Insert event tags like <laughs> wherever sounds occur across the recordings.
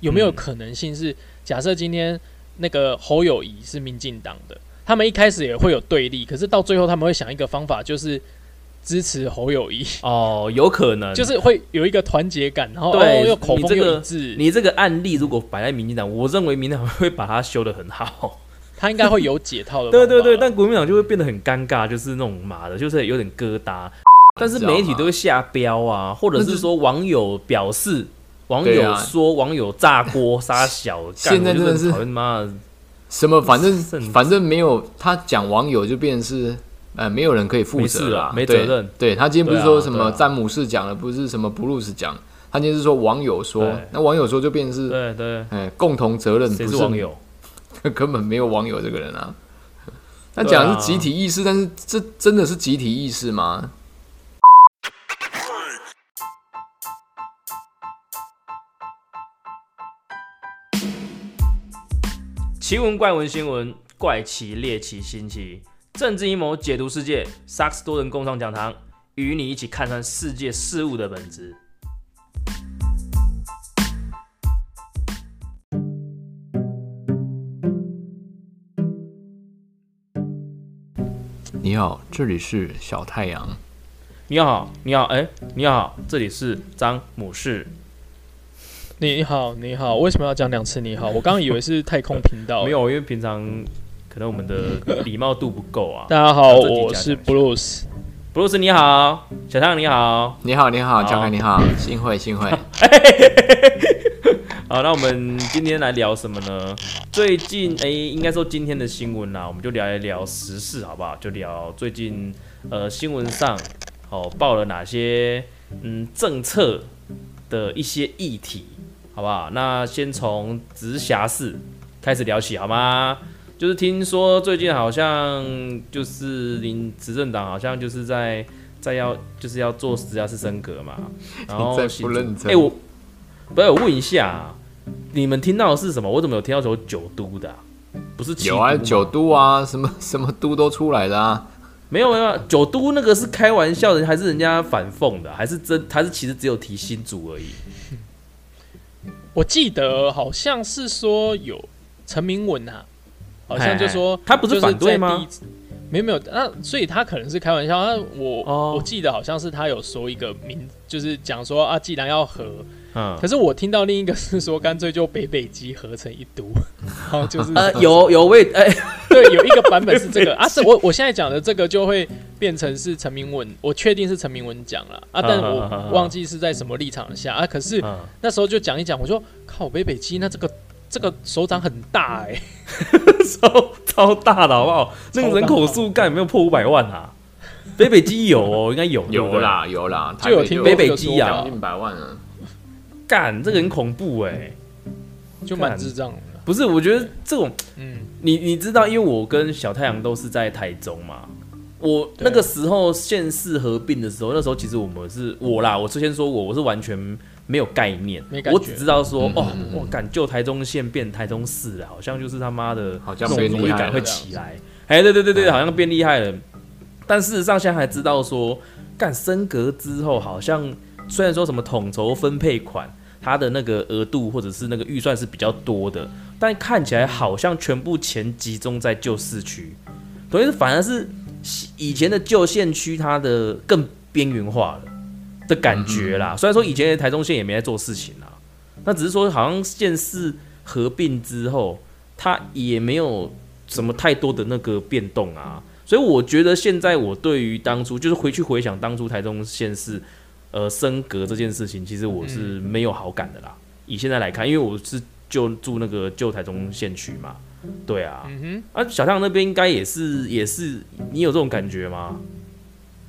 有没有可能性是，假设今天那个侯友谊是民进党的，他们一开始也会有对立，可是到最后他们会想一个方法，就是支持侯友谊，哦，有可能就是会有一个团结感，然后对哦又口风你这个又一致，你这个案例如果摆在民进党，我认为民进党会把它修得很好。他应该会有解套的。<laughs> 对对对，但国民党就会变得很尴尬，就是那种妈的，就是有点疙瘩。<laughs> 但是媒体都会下标啊，或者是说网友表示，网友说网友炸锅杀小，干现在真的是什么？反正反正没有他讲网友就变成是呃没有人可以负责没责任对他今天不是说什么詹姆士讲的，不是什么布鲁斯讲，他今天是说网友说，那网友说就变成是对对，哎共同责任，谁不是网友？<laughs> 根本没有网友这个人啊。<laughs> 他对啊讲的是集体意识，但是这真的是集体意识吗？奇闻怪闻新闻，怪奇猎奇新奇，政治阴谋解读世界，萨克斯多人共创讲堂，与你一起看穿世界事物的本质。你好，这里是小太阳。你好，你好，哎、你好，这里是张姆士。你好，你好，为什么要讲两次你好？我刚刚以为是太空频道。<laughs> 没，有，因为平常可能我们的礼貌度不够啊。大家好，我是加强一下 Bruce。布鲁斯你好，小汤你好，你好，你好，好江凯你好，幸会幸会。<laughs> 好，那我们今天来聊什么呢？最近哎、应该说今天的新闻啦，我们就聊一聊时事好不好？就聊最近呃新闻上哦报了哪些嗯政策的一些议题，好不好？那先从直辖市开始聊起好吗？就是听说最近好像就是您执政党好像就是在在要就是要做直辖市升格嘛，<laughs> 然后不认真哎、我不是我问一下、啊，你们听到的是什么？我怎么有听到有九都的啊、不是七有啊，九都啊，什么什么都都出来的啊。没有没有九都那个是开玩笑的，还是人家反讽的？还是真还是其实只有提新竹而已？我记得好像是说有陈明文啊，好像就说他不是反对吗在第一？没有没有，那所以他可能是开玩笑。那我、哦我记得好像是他有说一个名，就是讲说啊，既然要合，嗯可，是我听到另一个是说，干脆就北北基合成一都，<laughs> 然后就是呃，有有位哎、对，有一个版本是这个 <laughs> 啊，是我我现在讲的这个就会变成是陈明文，我确定是陈明文讲了啊，但我忘记是在什么立场下啊。可是嗯，那时候就讲一讲，我说靠北北基，那这个这个手掌很大哎、<laughs> 超超大的好不好？那个人口数干有没有破五百万啊？北北基有哦，应该有有啦有啦，就有听北北基啊将近百万啊。干这个很恐怖哎、就蛮智障的。不是，我觉得这种嗯，你你知道，因为我跟小太阳都是在台中嘛，我那个时候县市合并的时候，那时候其实我们是我啦，我之前说我，我是完全没有概念，我只知道说，嗯哦我感旧台中县变台中市了，好像就是他妈的，好像荣誉感会起来，哎，对对对对，嗯。好像变厉害了。但事实上，现在还知道说，干升格之后，好像虽然说什么统筹分配款，它的那个额度或者是那个预算是比较多的，但看起来好像全部钱集中在旧市区，等于是反而是以前的旧县区它的更边缘化了的感觉啦。虽然说以前的台中县也没在做事情啦，那只是说好像县市合并之后，它也没有什么太多的那个变动啊。所以我觉得现在我对于当初就是回去回想当初台中县市呃升格这件事情，其实我是没有好感的啦。以现在来看，因为我是就住那个旧台中县区嘛，对啊，嗯哼啊小太阳那边应该也是也是你有这种感觉吗？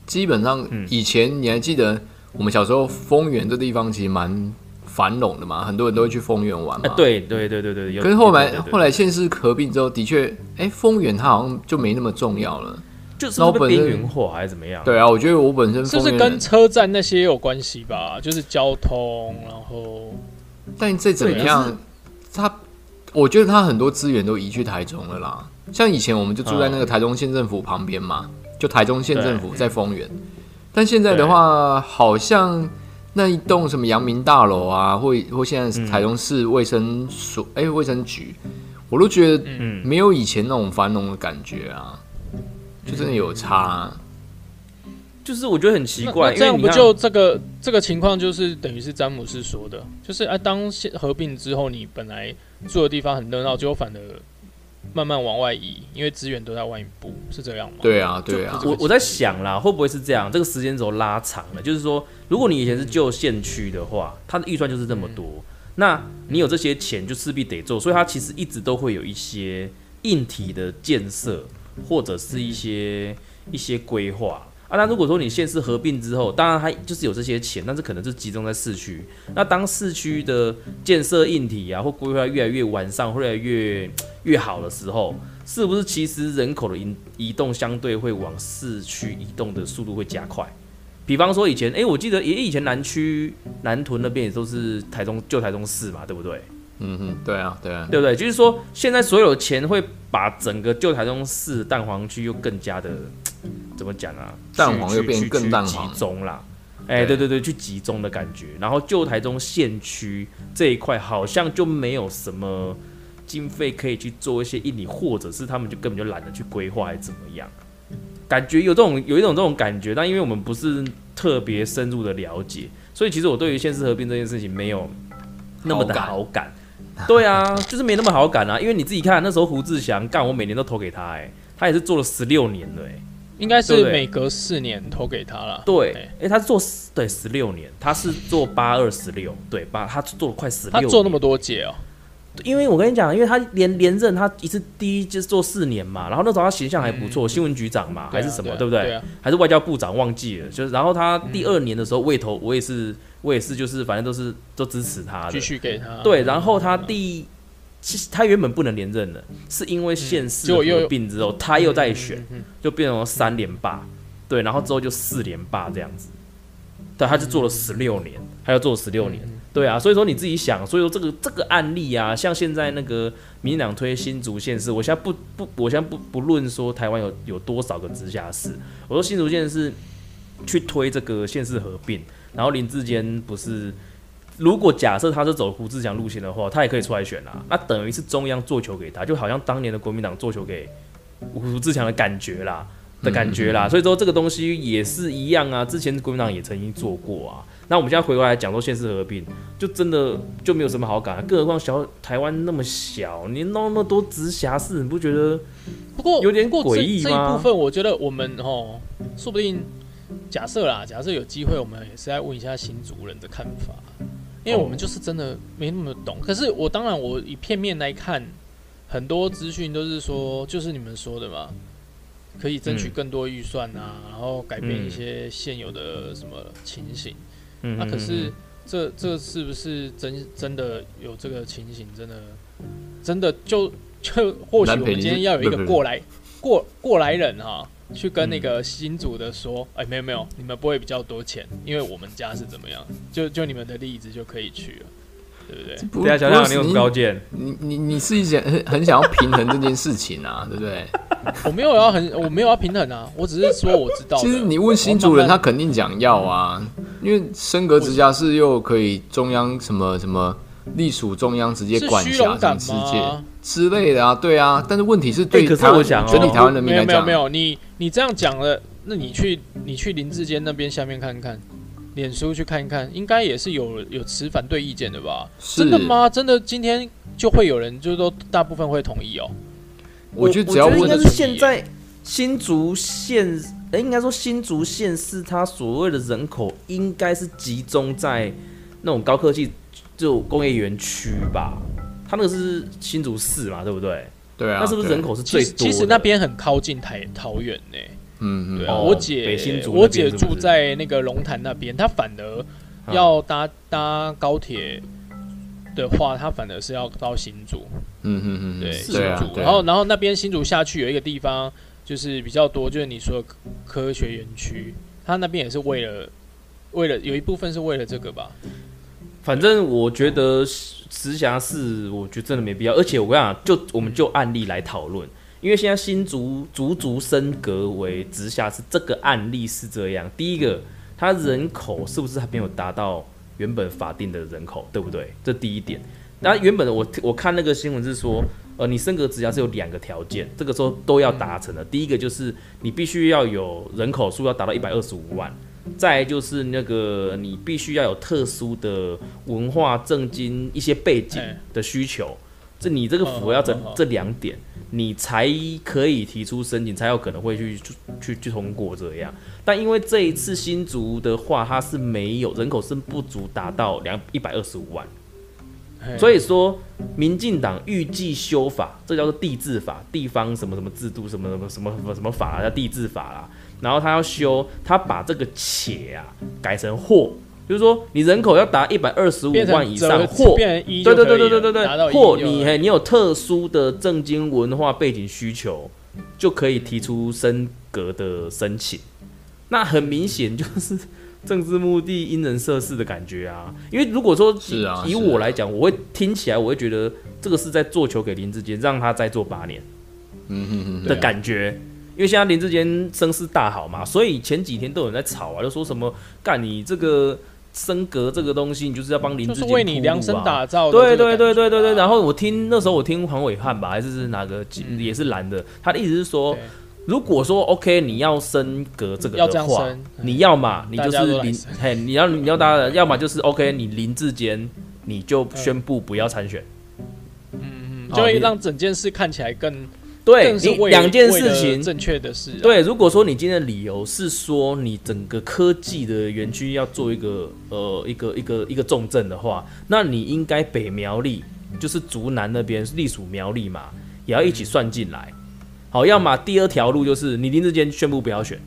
基本上嗯以前你还记得我们小时候丰原这地方其实蛮繁荣的嘛，很多人都会去丰原玩嘛。哎、。对对对对对，有可是后来后来县市合并之后，的确，哎，丰原它好像就没那么重要了。就是会被那我本身边缘化还是怎么样？对啊，我觉得我本身就，是跟车站那些有关系吧？就是交通，然后但再怎么样，它我觉得他很多资源都移去台中了啦。像以前我们就住在那个台中县政府旁边嘛，就台中县政府在丰原。但现在的话，好像那一栋什么阳明大楼啊，或或现在是台中市卫生所，哎、卫生局，我都觉得嗯，没有以前那种繁荣的感觉啊，就真的有差、啊。就是我觉得很奇怪，那这样不就这个这个情况就是等于是詹姆斯说的，就是啊，当现合并之后，你本来住的地方很热闹，结果反而慢慢往外移，因为资源都在外部，是这样吗？对啊，对啊，我我在想啦，会不会是这样？这个时间轴拉长了，就是说，如果你以前是旧县区的话，它的预算就是这么多，那你有这些钱就势必得做，所以它其实一直都会有一些硬体的建设，或者是一些一些规划。啊，那如果说你县市合并之后，当然它就是有这些钱，但是可能是集中在市区。那当市区的建设硬体啊或规划越来越完善，越来越越好的时候，是不是其实人口的移移动相对会往市区移动的速度会加快？比方说以前，诶，我记得也以前南区南屯那边也都是台中旧台中市嘛，对不对？嗯哼，对啊，对啊，对不对？就是说，现在所有钱会把整个旧台中市蛋黄区又更加的 <tsk> 怎么讲啊？蛋黄又变更蛋黄中啦。哎，对对对对，去集中的感觉。然后旧台中县区这一块好像就没有什么经费可以去做一些印尼，或者是他们就根本就懒得去规划，还是怎么样？感觉有这种有一种这种感觉，但因为我们不是特别深入的了解，所以其实我对于县市合并这件事情没有那么的好感好感。对啊，就是没那么好感啊，因为你自己看那时候胡志祥干，我每年都投给他、哎，他也是做了十六年了、哎，应该是每隔四年投给他了。对，哎哎、他是做十对十六年，他是做八二十六，对八，他做了快十六，他做那么多届哦，因为我跟你讲，因为他连连任，他一次第一就是做四年嘛，然后那时候他形象还不错，新闻局长嘛，还是什么，对不对？对啊，还是外交部长忘记了，就是然后他第二年的时候，我也投，我也是，我也是，就是反正都是都支持他的。继，续给他。对，然后他第。其实他原本不能连任的，是因为县市结果又合并之后，他又在选，就变成三连霸，对，然后之后就四连霸这样子，对，他就做了十六年，他要做十六年，对啊，所以说你自己想，所以说这个这个案例啊，像现在那个民进党推新竹县市，我现在不不，我现在不不论说台湾有有多少个直辖市，我说新竹县是去推这个县市合并，然后林志坚不是。如果假设他是走胡志强路线的话，他也可以出来选啊。那等于是中央做球给他，就好像当年的国民党做球给胡志强的感觉啦。的感觉啦，所以说这个东西也是一样啊。之前国民党也曾经做过啊。那我们现在回过来讲说县市合并，就真的就没有什么好感、啊。更何况小台湾那么小，你弄那么多直辖市，你不觉得？不过有点过诡异吗这一部分，我觉得我们哦，说不定假设啦，假设有机会，我们也是来问一下新族人的看法，因为我们就是真的没那么懂。可是我当然我以片面来看，很多资讯都是说，就是你们说的嘛，可以争取嗯更多预算啊，然后改变嗯一些现有的什么情形。嗯，那可嗯是这这是不是真真的有这个情形？真的真的就就或许我们今天要有一个过来过过来人哈、去跟那个新组的说，哎、没有没有，你们不会比较多钱，因为我们家是怎么样，就就你们的例子就可以去了，对不对？不大家想想，你有什么高见？你你你是想很很想要平衡这件事情啊，对不对？<laughs> 我没有要很，我没有要平衡啊，我只是说我知道。其实你问新主人，他肯定讲要啊，因为升格直辖市又可以中央什么什么隶属中央直接管辖虚荣感什么世界？之类的啊，对啊。但是问题是对台湾整体台湾人民没有来讲，没有没有，你你这样讲了，那你去你去林志坚那边下面看看，脸书去看一看，应该也是有有持反对意见的吧？真的？吗？真的今天就会有人就是都大部分会同意哦。我觉得只要问的应该是现在新竹县，哎、应该说新竹县是它所谓的人口应该是集中在那种高科技就工业园区吧。它那个是新竹市嘛，对不对？对啊，那是不是人口是其最多的？实其实那边很靠近台桃园呢。嗯嗯。对啊，哦我北新姐我姐竹那边是不是？住在那个龙潭那边，她反而啊要搭搭高铁的话，她反而是要到新竹。嗯嗯嗯，对，嗯。新对啊竹，，对啊。然后然后那边新竹下去有一个地方就是比较多，就是你说的科科学园区，它那边也是为了为了有一部分是为了这个吧，反正我觉得直辖市，我觉得真的没必要。而且我跟你讲，就我们就案例来讨论，因为现在新竹足足升格为直辖市，这个案例是这样：第一个，它人口是不是还没有达到原本法定的人口，对不对？这第一点。那原本的我我看那个新闻是说，呃，你升格直辖市有两个条件，这个时候都要达成的。第一个就是你必须要有人口数要达到一百二十五万，再就是那个你必须要有特殊的文化、政经一些背景的需求。这你这个符合要这这两点，你才可以提出申请，才有可能会去去去通过这样。但因为这一次新竹的话，它是没有人口是不足达到两一百二十五万。所以说，民进党预计修法，这叫做地治法，地方什么什么制度，什么什么什么什么什么法叫地治法啦。然后他要修，他把这个且啊改成或，就是说你人口要达一百二十五万以上，或对对对对对对对，或你你有特殊的政经文化背景需求，就可以提出升格的申请。那很明显就是。<laughs> 政治目的因人设事的感觉啊，因为如果说是啊，以我来讲，我会听起来，我会觉得这个是在做球给林志坚，让他再做八年，嗯哼哼的感觉。因为现在林志坚声势大好嘛，所以前几天都有人在吵啊，就说什么干你这个升格这个东西，你就是要帮林志坚为你量身打造。对对对对对对。然后我听那时候我听黄伟汉吧，还是是哪个也是蓝的，他的意思是说。如果说 OK，你要升格这个的话，你要嘛，你就是林嘿，你要你要大家，要么就是 OK，你林志坚你就宣布不要参选，嗯嗯，就会让整件事看起来更对，你两件事情正确的事。对，如果说你今天的理由是说你整个科技的园区要做一个呃一个一个一个重镇的话，那你应该北苗栗就是竹南那边隶属苗栗嘛，也要一起算进来。好，要么第二条路就是你林志坚宣布不要选，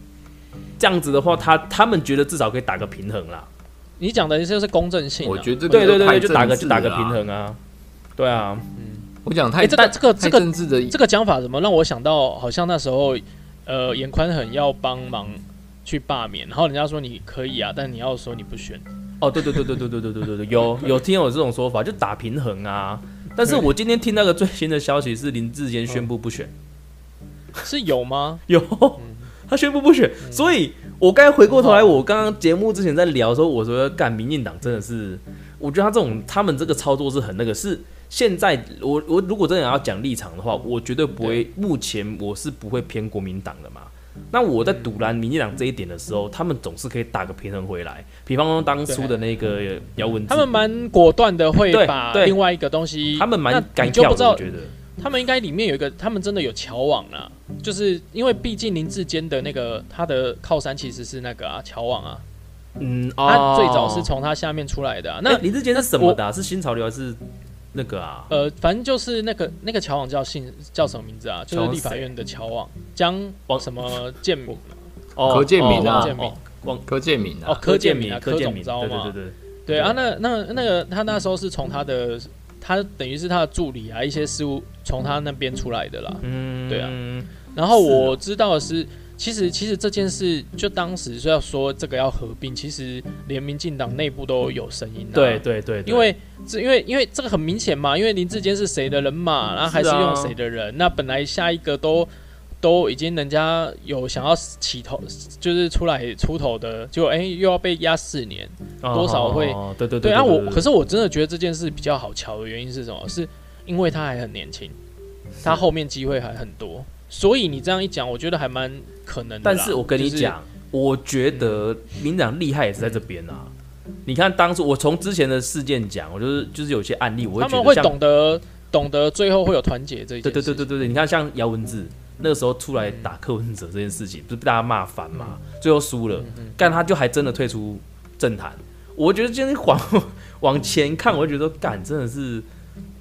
这样子的话，他他们觉得至少可以打个平衡啦。你讲的就是公正性，我觉得对对对，就打个就打个平衡啊。对啊，嗯，我讲太这个这个这个政治的这个讲法，怎么让我想到好像那时候呃严宽很要帮忙去罢免，然后人家说你可以啊，但你要说你不选。哦，对对对对对对对对对对，有有听有这种说法，就打平衡啊。但是我今天听那个最新的消息是林志坚宣布不选。是有吗？<laughs> 有，他宣布不选，所以我刚才回过头来，我刚刚节目之前在聊的时候，我说干民进党真的是，我觉得他这种他们这个操作是很那个，是现在我我如果真的要讲立场的话，我绝对不会，目前我是不会偏国民党的嘛。那我在堵拦民进党这一点的时候，他们总是可以打个平衡回来。比方说当初的那个姚文，他们蛮果断的，会把另外一个东西，他们蛮敢跳的，我觉得。他们应该里面有一个，他们真的有桥网啊，就是因为毕竟林志坚的那个他的靠山其实是那个啊桥网啊，嗯，他最早是从他下面出来的。那林志坚是什么的？是新潮流还是那个啊？呃，反正就是那个那个桥网叫姓叫什么名字啊？就是立法院的桥网江什么建民哦，柯建民啊，王，柯建民哦，柯建民啊，柯总招嘛，对对对对啊，那那那个他那时候是从他的。他等于是他的助理啊，一些事务从他那边出来的啦。嗯，对啊。然后我知道的是，其实其实这件事就当时是要说这个要合并，其实连民进党内部都有声音的。对对对，因为这因为因为这个很明显嘛，因为林志坚是谁的人嘛，然后还是用谁的人，那本来下一个都。都已经人家有想要起头，就是出来出头的，就哎又要被压四年，多少会对对对。啊，我可是我真的觉得这件事比较好瞧的原因是什么？是因为他还很年轻，他后面机会还很多，所以你这样一讲，我觉得还蛮可能的。但是我跟你讲，我觉得民长厉害也是在这边啊。你看当初我从之前的事件讲，我就是就是有些案例，我他们会懂得懂得最后会有团结这一对对对对对对。你看像姚文智。那个时候出来打柯文哲这件事情，不是被大家骂烦嘛？最后输了，但他就还真的退出政坛。我觉得今天往 <laughs> 往前看，我就觉得干真的是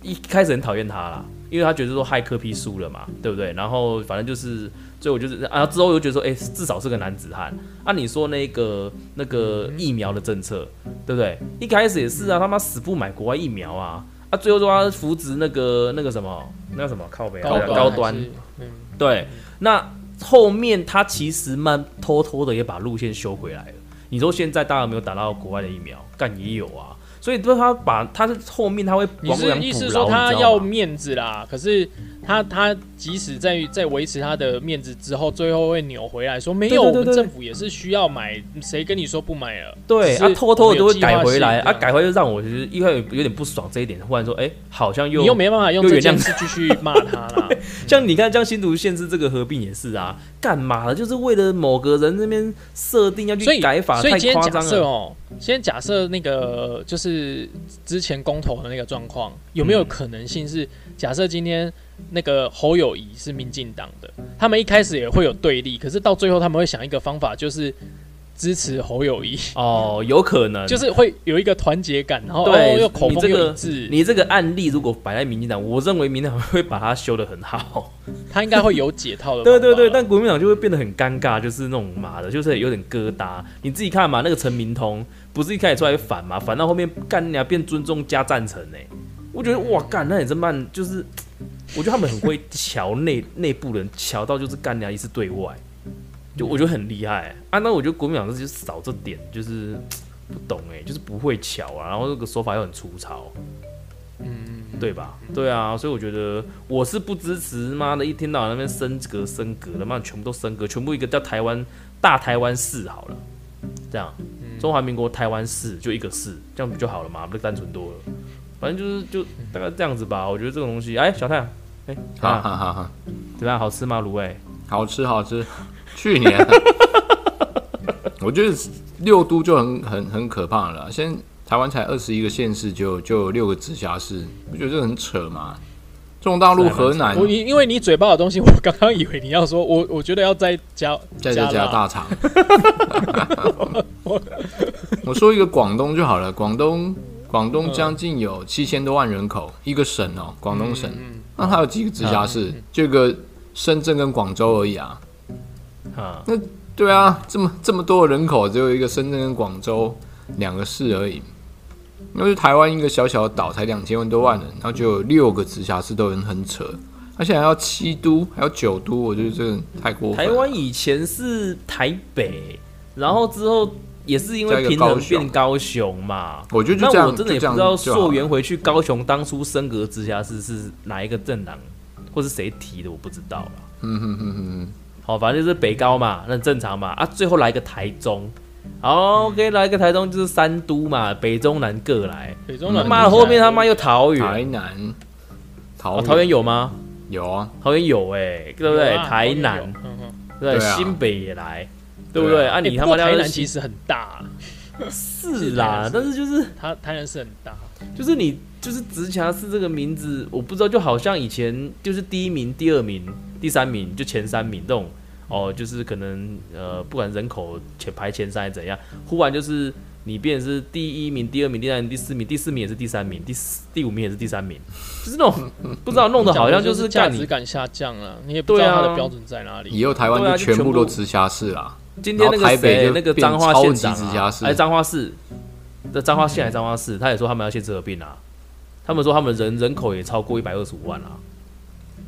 一开始很讨厌他啦，因为他觉得说害柯批输了嘛，对不对？然后反正就是最后就是啊，之后又觉得说，哎，至少是个男子汉。按你说那个那个疫苗的政策，对不对？一开始也是啊，他妈死不买国外疫苗啊，啊，最后说他扶植那个那个什么，那什么靠北高端。嗯对，那后面他其实慢偷偷的也把路线修回来了。你说现在大家有没有打到国外的疫苗？干也有啊，所以说他把他是后面他会你是意思说他要面子啦？可是他他即使在在维持他的面子之后，最后会扭回来说没有，我们政府也是需要买，谁跟你说不买了？对，他偷偷的都会改回来，啊，改回来让我就是因为有点不爽这一点，忽然说，哎，好像又你又没办法用这件事继续骂他了。<laughs> 像你看，像新竹县市这个合并也是啊，干嘛的？就是为了某个人那边设定要去改法，太夸张了哦。先假设那个就是之前公投的那个状况，有没有可能性是假设今天？那个侯友谊是民进党的，他们一开始也会有对立，可是到最后他们会想一个方法，就是支持侯友谊。哦，有可能，就是会有一个团结感，然后对又口风又一致。你这个案例如果摆在民进党，我认为民进党会把它修得很好，他应该会有解套的。<laughs> 对对对，但国民党就会变得很尴尬，就是那种妈的，就是有点疙瘩。你自己看嘛，那个陈明通不是一开始出来反嘛，反到后面干你变尊重加赞成呢。我觉得哇干，那也真慢，就是。我觉得他们很会瞧内内部人，瞧到就是干掉一次对外，就我觉得很厉害啊。那我觉得国民党就是少这点，就是不懂哎，就是不会瞧啊。然后这个说法又很粗糙，嗯，对吧？对啊，所以我觉得我是不支持。妈的，一天到晚那边升格升格的，妈全部都升格，全部一个叫台湾大台湾市好了，这样中华民国台湾市就一个市，这样不就好了吗？不就单纯多了？反正就是就大概这样子吧。我觉得这种东西，哎，小太阳。哎，好好好好，怎么样？好吃吗？卤味？好吃好吃。去年，<laughs> 我觉得六都就很很很可怕了。现在台湾才二十一个县市，就就有六个直辖市，不觉得这很扯吗？中大陆河南，我因因为你嘴巴的东西，<laughs> 我刚刚以为你要说，我我觉得要再加再加加大肠。<laughs> 我说一个广东就好了，广东广东将近有七千多万人口，一个省哦，广东省。那它有几个直辖市？就个深圳跟广州而已啊。啊，那对啊，这么这么多的人口，只有一个深圳跟广州两个市而已。因为台湾一个小小的岛才两千万多万人，然后就有六个直辖市，都很很扯。而且还要七都，还有九都，我觉得这个太过分。台湾以前是台北，然后之后也是因为平衡变高雄嘛。我觉得那我真的也不知道溯源回去高雄当初升格直辖市是哪一个政党或是谁提的，我不知道了。嗯哼哼哼。好，反正就是北高嘛，那正常嘛。啊，最后来一个台中。好，OK，来个台中就是三都嘛，北中南各来。北中南，妈的，后面他妈又桃园、台南、桃桃园有吗？有啊，桃园有哎，对不对？台南，对，新北也来，对不对？啊，你他妈台南其实很大，<laughs> 是啦，但是就是他台南是很大，就是你就是直辖市这个名字，我不知道，就好像以前就是第一名、第二名、第三名，就前三名这种。哦，就是可能呃，不管人口前排前三怎样，忽然就是你变成是第一名、第二名、第三名、第四名，第四名也是第三名，第四第五名也是第三名，就是那种不知道弄得好像就是价值感下降了，你也不知道它的标准在哪里。以后台湾就全部都直辖市啦。今天那个谁，那个彰化县长啊，哎，彰化市的彰化县还彰化市，他也说他们要县市合并啊。他们说他们人人口也超过一百二十五万啊。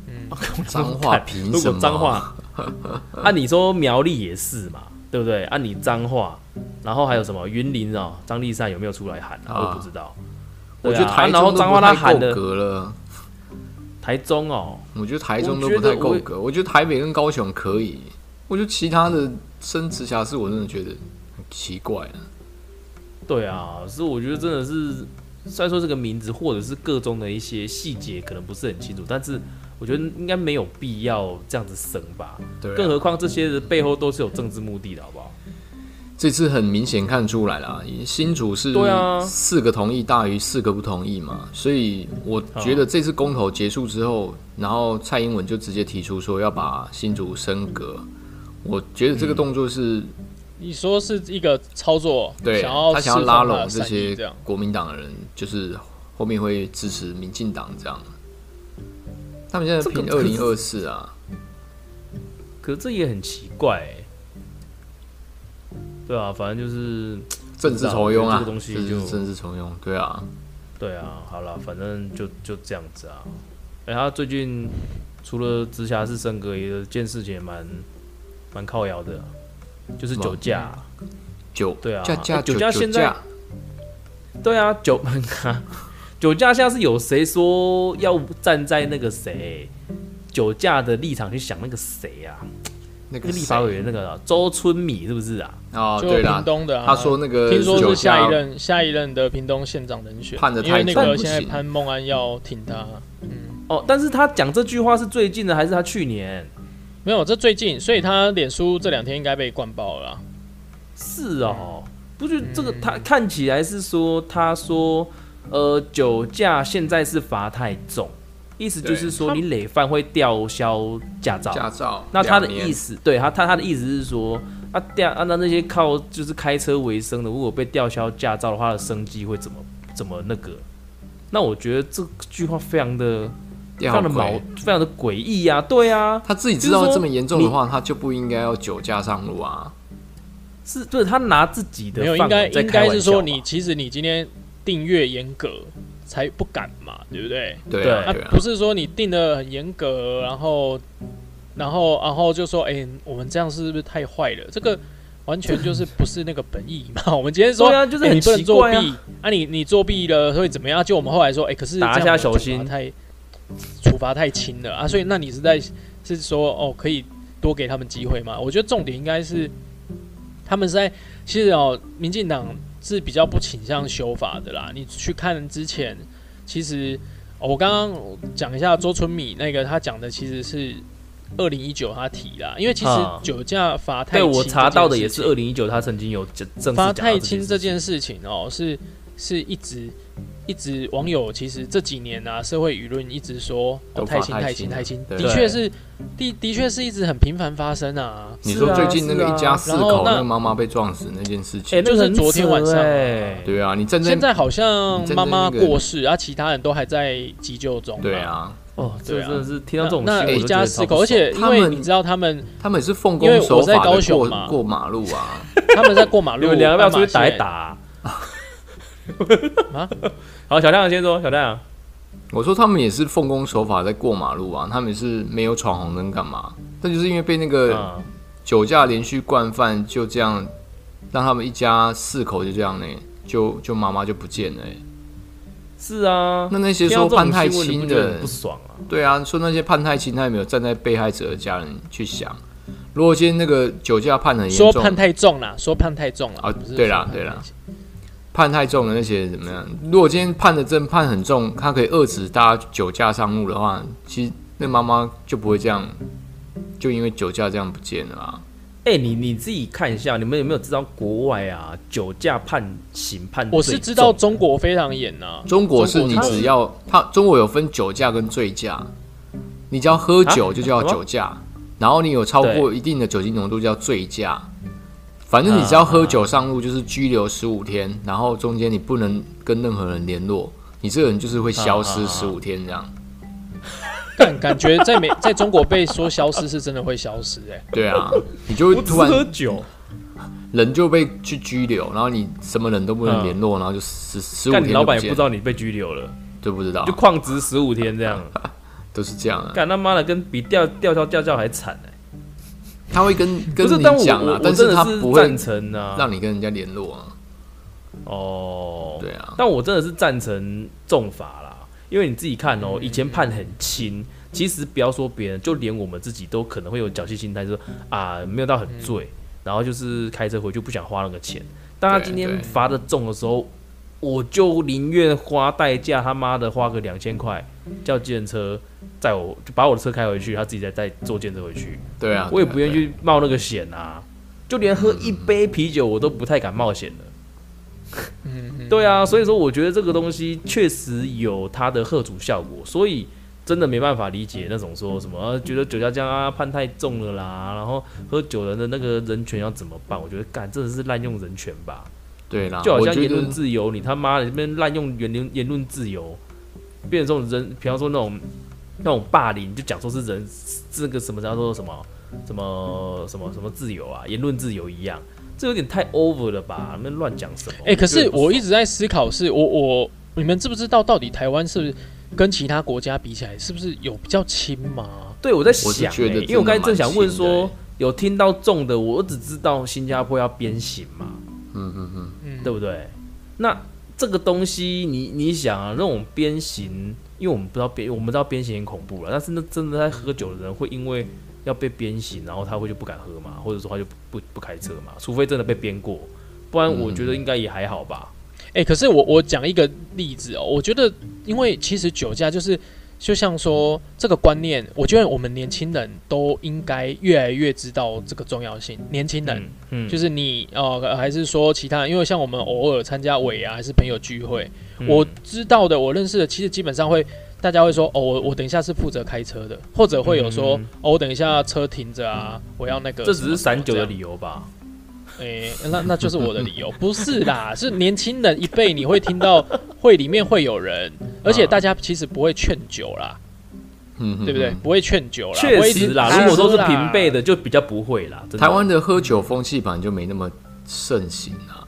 嗯，<laughs> 彰化凭什么？彰化。<laughs> 按你说苗栗也是嘛，对不对？按你彰化，然后还有什么云林哦，张立善有没有出来喊啊？我不知道。我觉得台中脏话他喊的格了。台中哦，我觉得台中都不太够格。我觉得台北跟高雄可以。我觉得其他的升直辖市，我真的觉得很奇怪啊。对啊，所以我觉得真的是，虽然说这个名字或者是各中的一些细节可能不是很清楚，但是。我觉得应该没有必要这样子升吧，对，更何况这些的背后都是有政治目的的，好不好？这次很明显看出来了，新主是四个同意大于四个不同意嘛，所以我觉得这次公投结束之后，然后蔡英文就直接提出说要把新主升格，我觉得这个动作是，你说是一个操作，对，他想要拉拢这些国民党的人，就是后面会支持民进党这样。他们现在拼二零二四啊，可是这也很奇怪，对啊，反正就是政治重用啊，这个东西就政治重用，对啊，对啊，好了，反正就就这样子啊。哎，他最近除了直辖市升格，有件事情也蛮蛮靠摇的，就是酒驾，酒对啊，酒驾现在，对啊，酒。<laughs> 酒驾现在是有谁说要站在那个谁酒驾的立场去想那个谁啊？那个立法委员那个周春米是不是啊？哦，就对啦屏，东的、啊，他说那个听说是下一任下一任的屏东县长人选，判得因为那太重不个现在潘孟安要挺他，嗯，哦，但是他讲这句话是最近的还是他去年？没有，这最近，所以他脸书这两天应该被灌爆了啦。是哦，不就这个嗯他看起来是说他说呃酒驾现在是罚太重，意思就是说你累犯会吊销驾照。驾照，那他的意思，对他他他的意思是说，啊吊啊那那些靠就是开车为生的，如果被吊销驾照的话，他的生计会怎么怎么那个？那我觉得这句话非常的非常的吊矛，非常的诡异啊，对啊，他自己知道这么严重的话，他就不应该要酒驾上路啊。是对他拿自己的没有，应该应该是说你其实你今天定越严格才不敢嘛，对不对？对啊，不是说你定的很严格，然后然后然后就说，哎、我们这样是不是太坏了？这个 <laughs> 完全就是不是那个本意嘛。<laughs> 我们今天说，对啊，就是你不能奇怪啊。作弊，啊你你作弊了会怎么样？就我们后来说，哎、可是打一下手心太处罚太轻了啊，所以那你是在是说哦，可以多给他们机会吗？我觉得重点应该是他们是在其实哦，民进党是比较不倾向修法的啦。你去看之前，其实、哦我刚刚讲一下周春米那个他讲的其实是。二零一九他提啦，因为其实啊酒驾罚太轻对轻，我查到的也是二零一九，他曾经有正罚太轻这件事情哦，是是一直一直网友其实这几年啊，社会舆论一直说太轻太轻太轻的确是的的确是一直很频繁发生啊。你说最近那个一家四口那个妈妈被撞死那件事情。就是昨天晚上对啊，你站在现在好像妈妈那个过世，啊，其他人都还在急救中。对，啊，哦，这对啊。真的是听到这种那那一家四口，而且因为你知道他们他们也是奉因为公守我在高法的过雄过马路啊，<laughs> 他们在过马，路，你们两个要出去打一打啊？<laughs> 啊？好，小亮先说，小亮，我说他们也是奉公守法在过马路啊，他们也是没有闯红灯干嘛？但就是因为被那个嗯，酒驾连续惯犯就这样，让他们一家四口就这样呢，就就妈妈就不见了欸。是啊，那那些说判太轻的不爽啊？对啊，说那些判太轻，他也没有站在被害者的家人去想？如果今天那个酒驾判很严重，说判太重了，说判太重了。啊对啦对啦太轻判太重的那些怎么样？如果今天判的真判很重，他可以遏制大家酒驾上路的话，其实那妈妈就不会这样，就因为酒驾这样不见了啊。哎，你你自己看一下，你们有没有知道国外啊酒驾判刑判我是知道中国非常严呐，中国是你只要他中国有分酒驾跟醉驾，你只要喝酒啊就叫酒驾，然后你有超过一定的酒精浓度叫醉驾。反正你只要喝酒上路就是拘留十五天，然后中间你不能跟任何人联络，你这个人就是会消失十五天这样。感感觉在美在中国被说消失是真的会消失哎、对啊，你就会突然喝酒，人就被去拘留，然后你什么人都不能联络，然后就十十五干你老天就不见板也不知道你被拘留了，就不知道就，旷职十五天这样，<laughs> 都是这样啊。干他妈的跟比吊吊销驾照还惨哎！他会跟跟你讲啊，但是他不会赞成啊，让你跟人家联络啊。哦，对啊，但我真的是赞成重罚啦，因为你自己看哦，以前判很轻，其实不要说别人，就连我们自己都可能会有侥幸心态，说啊没有到很醉，然后就是开车回去不想花那个钱。但他今天罚的重的时候，我就宁愿花代价他妈的花个两千块叫计程车载我，就把我的车开回去，他自己再再坐计程车回去，对啊，我也不愿意去冒那个险啊。就连喝一杯啤酒我都不太敢冒险的。嗯嗯，对啊，所以说我觉得这个东西确实有它的贺主效果，所以真的没办法理解那种说什么、啊、觉得酒驾这样啊判太重了啦，然后喝酒人的那个人权要怎么办？我觉得干真的是滥用人权吧，对啦，就好像言论自由，你他妈的这边滥用言论言论自由，变成这种人，比方说那种那种霸凌，就讲说是人这个什么叫做什么什么什么什么自由啊，言论自由一样，这有点太 over 了吧？那乱讲什么？哎、可是我一直在思考是，我我你们知不知道到底台湾是不是跟其他国家比起来，是不是有比较轻嘛？对，我在想、觉得欸，因为我刚才正想问说，有听到重的，我只知道新加坡要鞭刑嘛，嗯嗯嗯，嗯，对不对？那这个东西你，你想啊，那种鞭刑因为我们不知道鞭，我们知道鞭刑很恐怖了，但是那真的在喝酒的人会因为要被鞭刑，然后他会就不敢喝嘛，或者说他就不不开车嘛，除非真的被鞭过，不然我觉得应该也还好吧。哎，可是我我讲一个例子哦，我觉得因为其实酒驾就是。就像说这个观念，我觉得我们年轻人都应该越来越知道这个重要性。年轻人，嗯，就是你呃，还是说其他？因为像我们偶尔参加尾啊，还是朋友聚会，我知道的，我认识的，其实基本上会大家会说，哦，我我等一下是负责开车的，或者会有说，哦，我等一下车停着啊，我要那个。这只是散酒的理由吧？诶，那那就是我的理由，不是啦，是年轻人一辈，你会听到会里面会有人，而且大家其实不会劝酒啦，嗯，对不对？不会劝酒啦，确实啦，如果都是平辈的，就比较不会啦。台湾的喝酒风气本来就没那么盛行啊，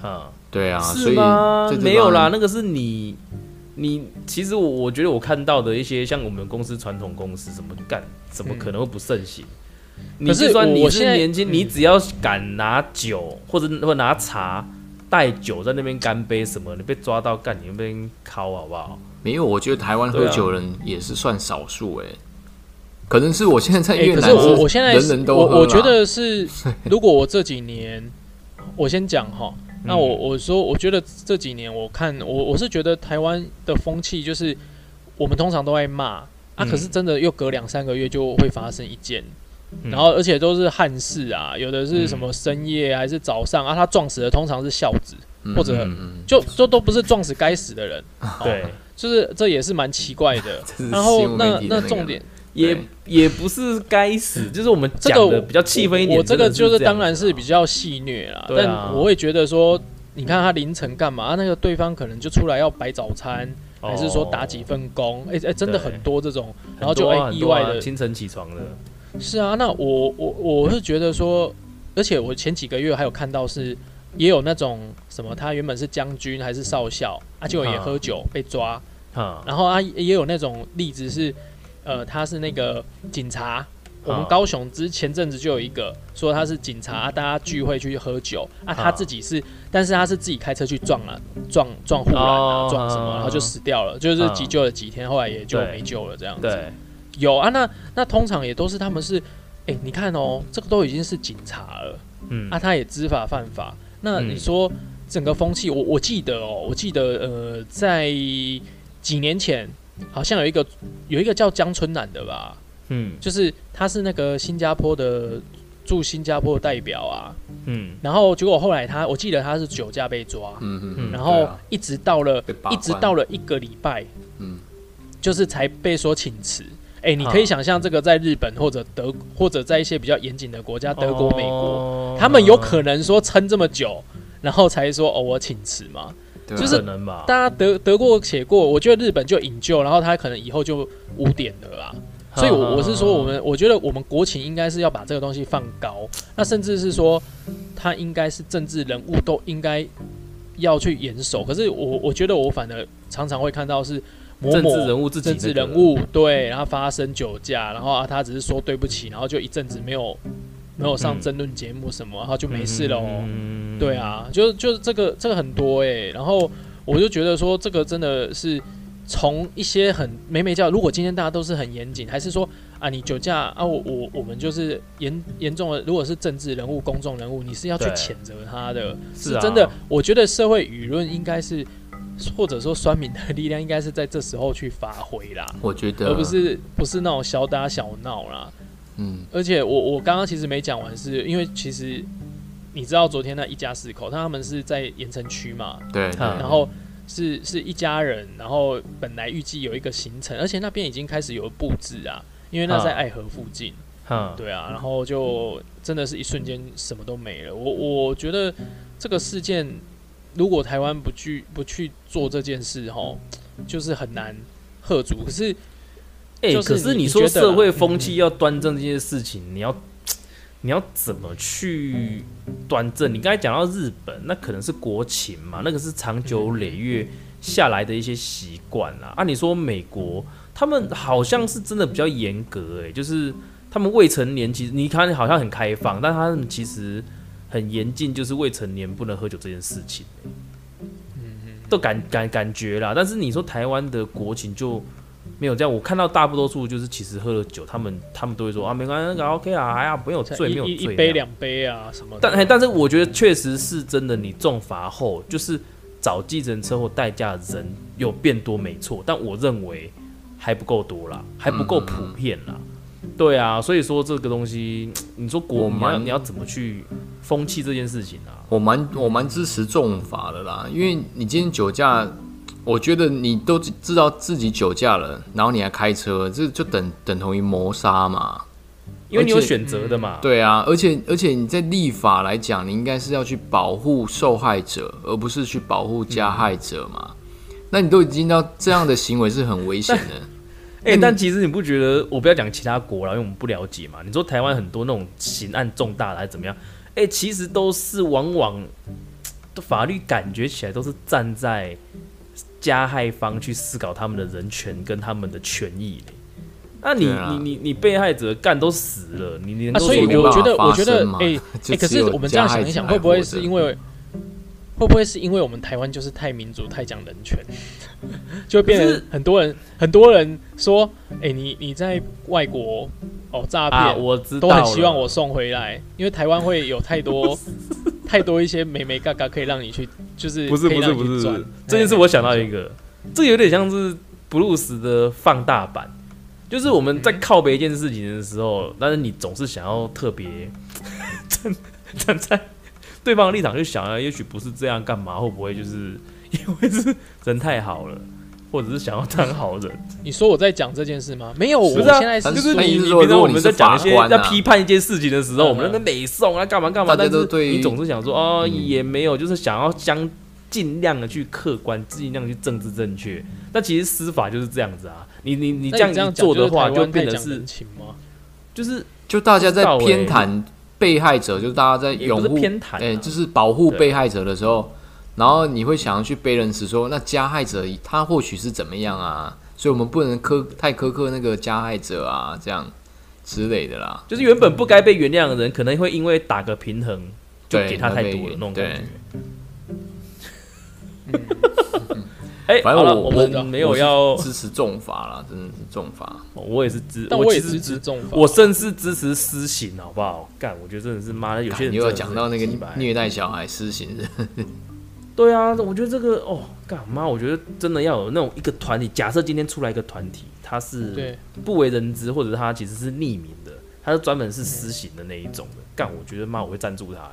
啊，对啊，是吗？没有啦，那个是你，你其实我我觉得我看到的一些像我们公司传统公司怎么干，怎么可能会不盛行？可是说你是年轻，你只要敢拿酒或者或拿茶带酒在那边干杯什么，你被抓到干你那边敲好不好？没有，我觉得台湾喝酒人也是算少数哎，可能是我现在在越南，我我现在人人都我我觉得是，<laughs> 如果我这几年我先讲哈，那我我说我觉得这几年我看我我是觉得台湾的风气就是我们通常都爱骂啊，可是真的又隔两三个月就会发生一件。然后，而且都是汉室啊，有的是什么深夜还是早上啊？他撞死的通常是孝子，或者就就都不是撞死该死的人。对，<laughs> 就是这也是蛮奇怪的。<laughs> 然后那那重点也也不是该死，就是我们讲的比较气愤一点。我这个就是当然是比较戏虐啦，但我会觉得说，你看他凌晨干嘛？那个对方可能就出来要摆早餐，还是说打几份工？哎哎，真的很多这种，然后就哎意外的清晨起床的。是啊，那我我我是觉得说，而且我前几个月还有看到是，也有那种什么，他原本是将军还是少校，啊，就也喝酒被抓，然后啊也有那种例子是，呃，他是那个警察，我们高雄之前阵子就有一个说他是警察，大家聚会去喝酒，啊，他自己是，但是他是自己开车去撞了，撞撞护栏啊，撞什么，然后就死掉了，就是急救了几天，后来也就没救了这样子。有啊，那那通常也都是他们是，哎，你看哦，这个都已经是警察了，嗯，啊，他也知法犯法。那你说整个风气，我我记得哦，我记得呃，在几年前好像有一个有一个叫江春南的吧，嗯，就是他是那个新加坡的驻新加坡代表啊，嗯，然后结果后来他我记得他是酒驾被抓，嗯嗯嗯，然后一直到了一直到了一个礼拜，嗯，就是才被说请辞。哎，你可以想象这个在日本或者德或者在一些比较严谨的国家，德国、美国，他们有可能说撑这么久，然后才说哦我请辞嘛，就是大家得得过且过，我觉得日本就引咎，然后他可能以后就污点了啦。所以，我我是说，我们我觉得我们国情应该是要把这个东西放高，那甚至是说他应该是政治人物都应该要去严守。可是我我觉得我反而常常会看到是。政治人物自己政治人物对，然后发生酒驾，然后啊，他只是说对不起，然后就一阵子没有没有上争论节目什么，然后就没事了哦。对啊，就就是这个这个很多哎，然后我就觉得说这个真的是从一些很美美叫，如果今天大家都是很严谨，还是说啊你酒驾啊我我我们就是严严重的，如果是政治人物、公众人物，你是要去谴责他的，是真的。我觉得社会舆论应该是。或者说，酸民的力量应该是在这时候去发挥啦。我觉得，而不是不是那种小打小闹啦。嗯，而且我我刚刚其实没讲完，是因为其实你知道，昨天那一家四口，他们是在盐城区嘛？对。然后是是一家人，然后本来预计有一个行程，而且那边已经开始有布置啊，因为那在爱河附近。嗯。对啊，然后就真的是一瞬间什么都没了。我我觉得这个事件。如果台湾不去不去做这件事，吼，就是很难喝足。可是，哎，可是你说社会风气要端正这件事情，你要你要怎么去端正？你刚才讲到日本，那可能是国情嘛，那个是长久累月下来的一些习惯啊。按你说美国，他们好像是真的比较严格，哎，就是他们未成年，其实你看好像很开放，但他们其实。很严禁，就是未成年不能喝酒这件事情。嗯都感感感觉啦。但是你说台湾的国情就没有这样，我看到大多数就是其实喝了酒，他们他们都会说啊，没关系，那个 OK 啊，哎呀，没有醉，没有醉，一杯两杯啊什么。但但是我觉得确实是真的，你重罚后就是找计程车或代驾人有变多，没错。但我认为还不够多啦，还不够普遍啦。对啊，所以说这个东西，<tsk> 你说国民要你要怎么去风气这件事情啊？我蛮我蛮支持重罚的啦，因为你今天酒驾，我觉得你都知道自己酒驾了，然后你还开车，这就等等同于谋杀嘛。因为你有选择的嘛。对啊，而且而且你在立法来讲，你应该是要去保护受害者，而不是去保护加害者嘛。那你都已经到这样的行为是很危险的。哎，但其实你不觉得？我不要讲其他国了，因为我们不了解嘛。你说台湾很多那种刑案重大的还是怎么样？哎，其实都是往往法律感觉起来都是站在加害方去思考他们的人权跟他们的权益那你你你你被害者干都死了，你你所以我觉得我觉得哎哎，<laughs> 可是我们这样想一想，会不会是因为？会不会是因为我们台湾就是太民主、太讲人权，<laughs> 就变成很多人很多人说：“哎，你你在外国哦诈骗，我知道，都很希望我送回来，因为台湾会有太多 <laughs> 太多一些美美嘎嘎可以让你去，就是不是不是不是这件事，我想到一个，这有点像是布鲁斯的放大版，就是我们在靠北一件事情的时候，但是你总是想要特别 <laughs> 站站在。对方的立场去想啊，也许不是这样，干嘛？会不会就是因为是人太好了，或者是想要当好人？<laughs> 你说我在讲这件事吗？没有，我现在是就是你，你平常我们在讲一些在批判一件事情的时候，我们那边美颂啊，干嘛干嘛？但是你总是想说哦，也没有，就是想要将尽量的去客观，尽量去政治正确。那其实司法就是这样子啊，你你你这样做的话，就变得是就是就大家在偏袒。被害者就是大家在拥护，哎，就是保护被害者的时候，然后你会想要去背人词说，那加害者他或许是怎么样啊？所以我们不能苛太苛刻那个加害者啊，这样之类的啦。就是原本不该被原谅的人，可能会因为打个平衡，就给他太多了那种感觉。<laughs> 哎，反正我我们没有要支持重罚啦，真的是重罚。我也是支，但我也是支持重罚。我甚至支持私刑，好不好？干，我觉得真的是妈的，有些人又要讲到那个虐待小孩私刑的。对啊，我觉得这个哦，干嘛，我觉得真的要有那种一个团体。假设今天出来一个团体，他是不为人知，或者他其实是匿名的，他是专门是私刑的那一种的。干，我觉得妈，我会赞助他。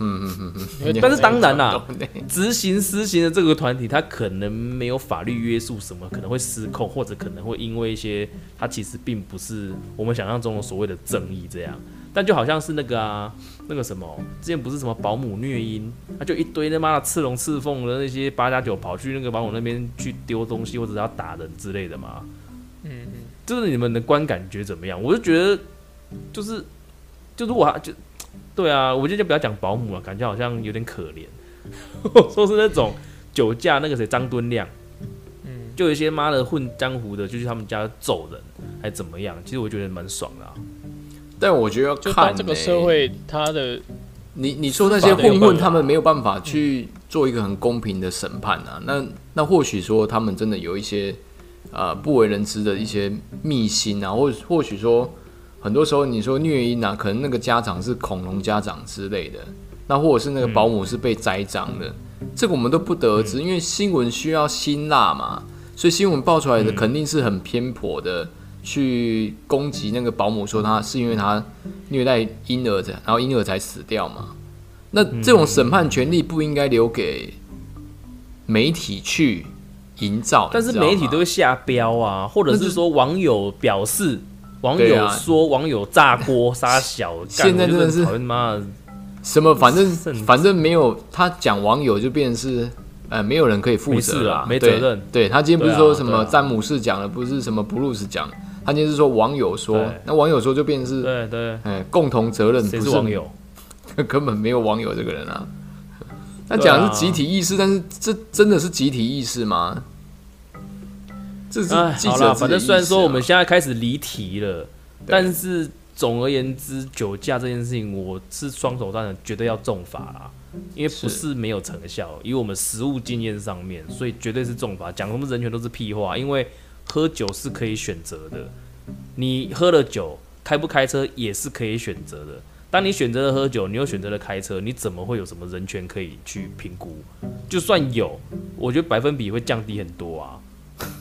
嗯嗯嗯嗯，但是当然啦，执行私刑的这个团体，他可能没有法律约束，什么可能会失控，或者可能会因为一些，他其实并不是我们想象中的所谓的正义这样。但就好像是那个啊，那个什么，之前不是什么保姆虐婴，他就一堆他妈的刺龙刺凤的那些八加九跑去那个保姆那边去丢东西，或者要打人之类的嘛。嗯嗯，就是你们的观感觉怎么样？我就觉得，就是，就如果他就。对啊，我觉得就不要讲保姆了，感觉好像有点可怜。<laughs> 说是那种酒驾，那个谁张敦亮，嗯，就有一些妈的混江湖的，就去他们家揍人，还怎么样？其实我觉得蛮爽的。但我觉得要看这个社会，他的你你说那些混混，他们没有办法去做一个很公平的审判啊。那那或许说他们真的有一些呃不为人知的一些秘辛啊，或或许说。很多时候你说虐婴啊，可能那个家长是恐龙家长之类的，那或者是那个保姆是被栽赃的，这个我们都不得而知，因为新闻需要辛辣嘛，所以新闻报出来的肯定是很偏颇的，去攻击那个保姆，说他是因为他虐待婴儿的，然后婴儿才死掉嘛。那这种审判权利不应该留给媒体去营造，但是媒体都会下标啊，或者是说网友表示。网友说网友炸锅杀小，现在真的是妈什么？反正反正没有他讲网友就变成是呃没有人可以负责啊，没责任。对他今天不是说什么詹姆斯讲的，不是什么布鲁斯讲，他今天是说网友说，那网友说就变成是对对，哎共同责任不是网友，<laughs> 根本没有网友这个人啊。他讲的是集体意识，但是这真的是集体意识吗？这是好了，反正虽然说我们现在开始离题了，但是总而言之，酒驾这件事情，我是双手赞成，绝对要重罚啦。因为不是没有成效，以我们实务经验上面，所以绝对是重罚。讲什么人权都是屁话，因为喝酒是可以选择的，你喝了酒开不开车也是可以选择的。当你选择了喝酒，你又选择了开车，你怎么会有什么人权可以去评估？就算有，我觉得百分比会降低很多啊。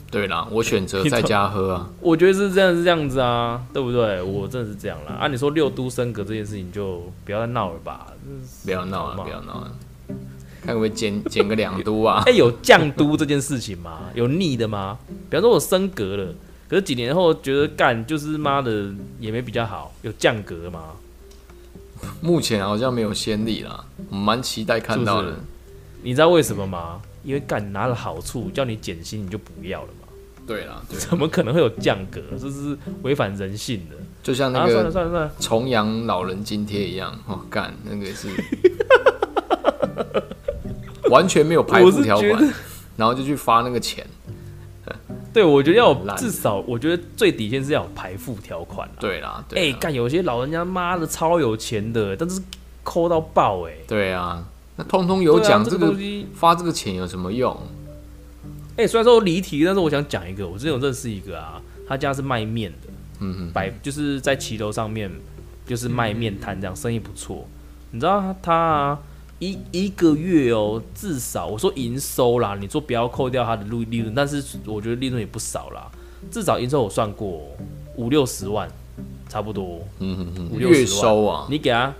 对啦，我选择在家喝啊。<laughs> 我觉得是这样，是这样子啊，对不对？我真的是这样啦。按你说六都升格这件事情，就不要再闹了吧。不要闹了，不要闹了。看会不会减减个两都啊？<laughs> 哎，有降都这件事情吗？有逆的吗？比方说我升格了，可是几年后觉得干就是妈的也没比较好，有降格吗？目前好像没有先例啦，我蛮期待看到的。你知道为什么吗？因为干拿了好处，叫你减薪你就不要了嘛。对啦，怎么可能会有降格？这是违反人性的。就像那个算了算了算了，重阳老人津贴一样，哦，干那个是 <laughs> 完全没有排付条款，然后就去发那个钱。<laughs> 对，我觉得要至少，我觉得最底线是要有排付条款。对啦，哎，干有些老人家妈的超有钱的，但是抠到爆哎。对啊。那通通有奖，这个发这个钱有什么用？哎，虽然说离题，但是我想讲一个，我之前有认识一个啊，他家是卖面的，嗯嗯，摆就是在骑楼上面，就是卖面摊这样，生意不错。你知道他一一个月哦，至少我说营收啦，你说不要扣掉他的利利润，但是我觉得利润也不少啦，至少营收我算过五六十万，差不多，嗯嗯嗯，月收啊，你给他。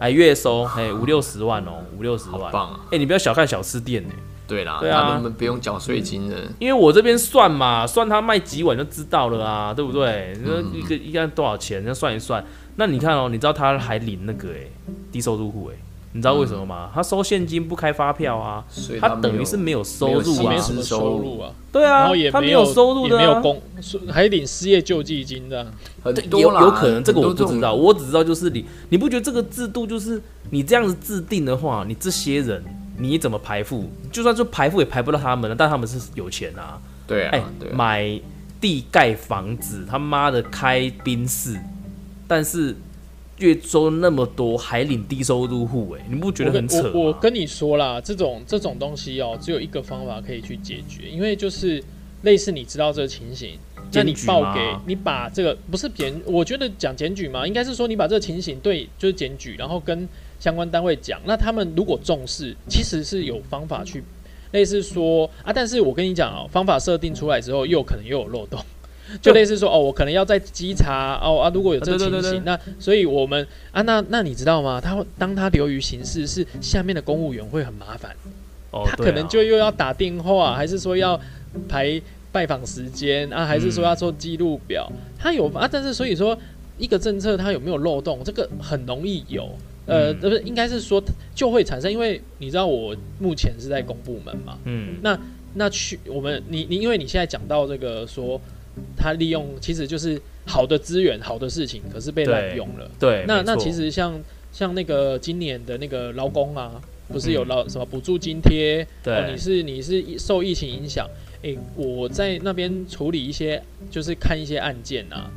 哎，月收哎五六十万哦，五六十万，棒啊！哎，你不要小看小吃店呢。对啦，对啊，他们不用缴税金的。因为我这边算嘛，算他卖几碗就知道了啊，对不对？那一个一个多少钱？那算一算，那你看哦，你知道他还领那个哎低收入户哎。你知道为什么吗？他收现金不开发票啊，他等于是没有收入啊，没什么收入啊。对啊，他没有收入的，没有工，还领失业救济金的，有有可能这个我不知道，我只知道就是你，你不觉得这个制度就是你这样子制定的话，你这些人你怎么排付？就算说排付也排不到他们了，但他们是有钱啊。对啊，买地盖房子，他妈的开宾士，但是。月收那么多，还领低收入户，哎，你不觉得很扯？我我跟你说啦，这种这种东西哦，只有一个方法可以去解决，因为就是类似你知道这个情形，那你报给你把这个不是检，我觉得讲检举嘛，应该是说你把这个情形对就是检举，然后跟相关单位讲，那他们如果重视，其实是有方法去类似说啊，但是我跟你讲哦，方法设定出来之后，又可能又有漏洞。就类似说哦，我可能要在稽查哦啊，如果有这情形，那所以我们啊，那那你知道吗？他当他流于形式，是下面的公务员会很麻烦，他可能就又要打电话，还是说要排拜访时间啊，还是说要做记录表？他有啊，但是所以说一个政策它有没有漏洞，这个很容易有，呃，不是应该是说就会产生，因为你知道我目前是在公部门嘛，嗯，那那去我们你你因为你现在讲到这个说。他利用其实就是好的资源、好的事情，可是被滥用了。对，那那其实像像那个今年的那个劳工啊，不是有劳什么补助津贴？对，你是你是受疫情影响，诶，我在那边处理一些，就是看一些案件啊，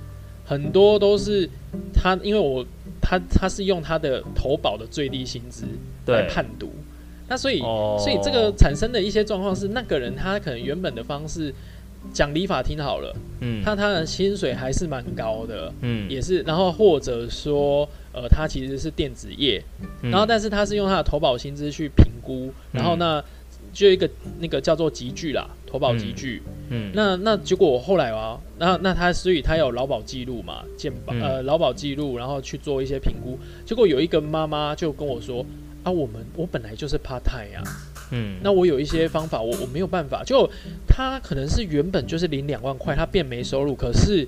很多都是他，因为我他他是用他的投保的最低薪资来判读，那所以所以这个产生的一些状况是，那个人他可能原本的方式。讲理法听好了，嗯，他他的薪水还是蛮高的，嗯，也是，然后或者说，呃，他其实是电子业，然后但是他是用他的投保薪资去评估，然后那就一个那个叫做集聚啦，投保集聚，嗯，那那结果后来啊，那那他所以他有劳保记录嘛，健保呃劳保记录，然后去做一些评估，结果有一个妈妈就跟我说啊，我们我本来就是怕太呀。嗯，那我有一些方法，我我没有办法。就他可能是原本就是领两万块，他变没收入，可是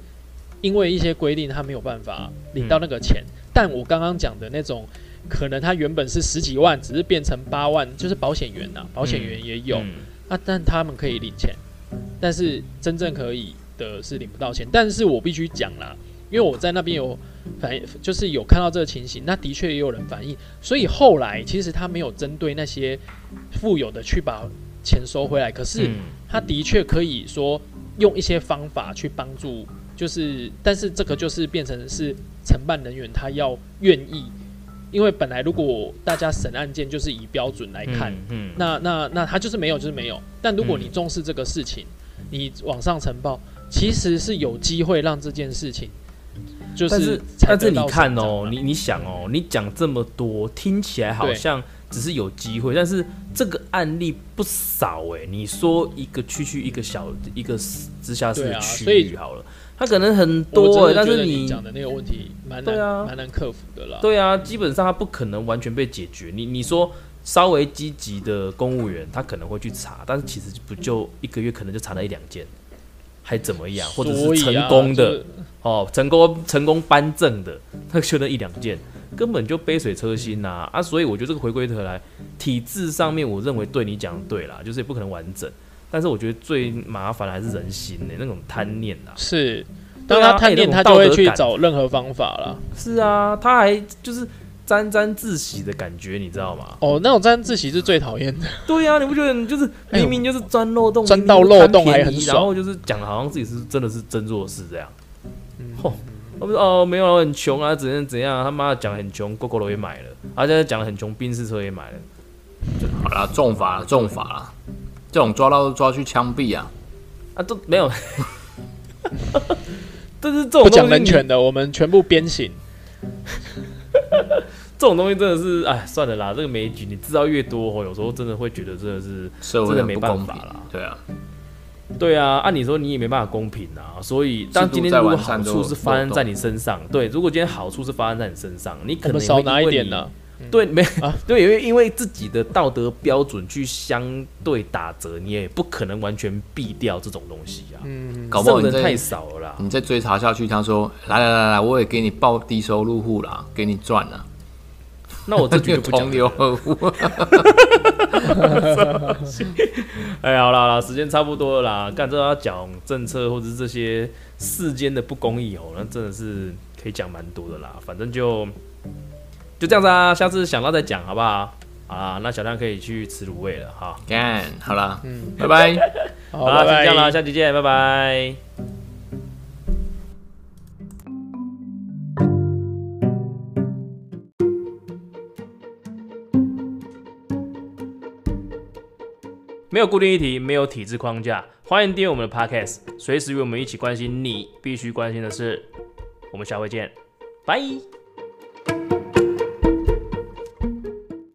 因为一些规定，他没有办法领到那个钱。但我刚刚讲的那种，可能他原本是十几万，只是变成八万，就是保险员呐，保险员也有啊，但他们可以领钱，但是真正可以的是领不到钱。但是我必须讲啦，因为我在那边有。反映就是有看到这个情形，那的确也有人反映，所以后来其实他没有针对那些富有的去把钱收回来，可是他的确可以说用一些方法去帮助，就是但是这个就是变成是承办人员他要愿意，因为本来如果大家审案件就是以标准来看，嗯，那那那他就是没有就是没有，但如果你重视这个事情，你往上呈报，其实是有机会让这件事情。但是，但是你看哦，你你想哦，你讲这么多，听起来好像只是有机会，但是这个案例不少哎。你说一个区区一个小一个直辖市的区域好了，它可能很多哎。但是你讲的那个问题蛮难蛮难克服的啦。对啊，基本上它不可能完全被解决。你你说稍微积极的公务员，他可能会去查，但是其实不就一个月可能就查了一两件。还怎么样，或者是成功的哦，成功成功颁证的，那就那一两件，根本就杯水车薪呐啊！所以我觉得这个回归头来，体制上面，我认为对你讲对啦，就是也不可能完整。但是我觉得最麻烦的还是人心呢，那种贪念呐。是，当他贪念，他就会去找任何方法了。是啊，他还就是。沾沾自喜的感觉，你知道吗？哦，那种沾沾自喜是最讨厌的。对呀，你不觉得你就是明明就是钻漏洞，钻到漏洞还很爽，然后就是讲的好像自己是真的是真做事这样。嚯，我不是哦，没有很穷啊，怎样怎样，他妈讲很穷，狗狗楼也买了，而且讲的很穷，宾士车也买了。好了，重罚了，重罚了，这种抓到抓去枪毙啊！啊，都没有。<laughs> 但是这种不讲人权的，我们全部鞭刑。<laughs> 这种东西真的是，哎，算了啦，这个美举你知道越多哦，有时候真的会觉得真的是真的没办法啦。对啊，对啊，按理说你也没办法公平啊，所以当今天如果好处是发生在你身上，对，如果今天好处是发生在你身上，你可能少拿一点呢。对，没啊，<laughs> 对，因为因为自己的道德标准去相对打折，你也不可能完全避掉这种东西啊。嗯，搞不好人太少了啦。你再追查下去，他说来来来来，我也给你报低收入户啦，给你赚了。那我这句就不讲了。<laughs> <laughs> 哎，好了好了，时间差不多了啦。干这要讲政策或者是这些世间的不公义哦，那真的是可以讲蛮多的啦。反正就就这样子啊，下次想到再讲好不好？啊，那小亮可以去吃卤味了哈。干，好了，嗯，拜拜。<laughs> 好了，就这样了，下期见，拜拜。没有固定议题，没有体制框架，欢迎订阅我们的 Podcast，随时与我们一起关心你必须关心的事。我们下回见，拜。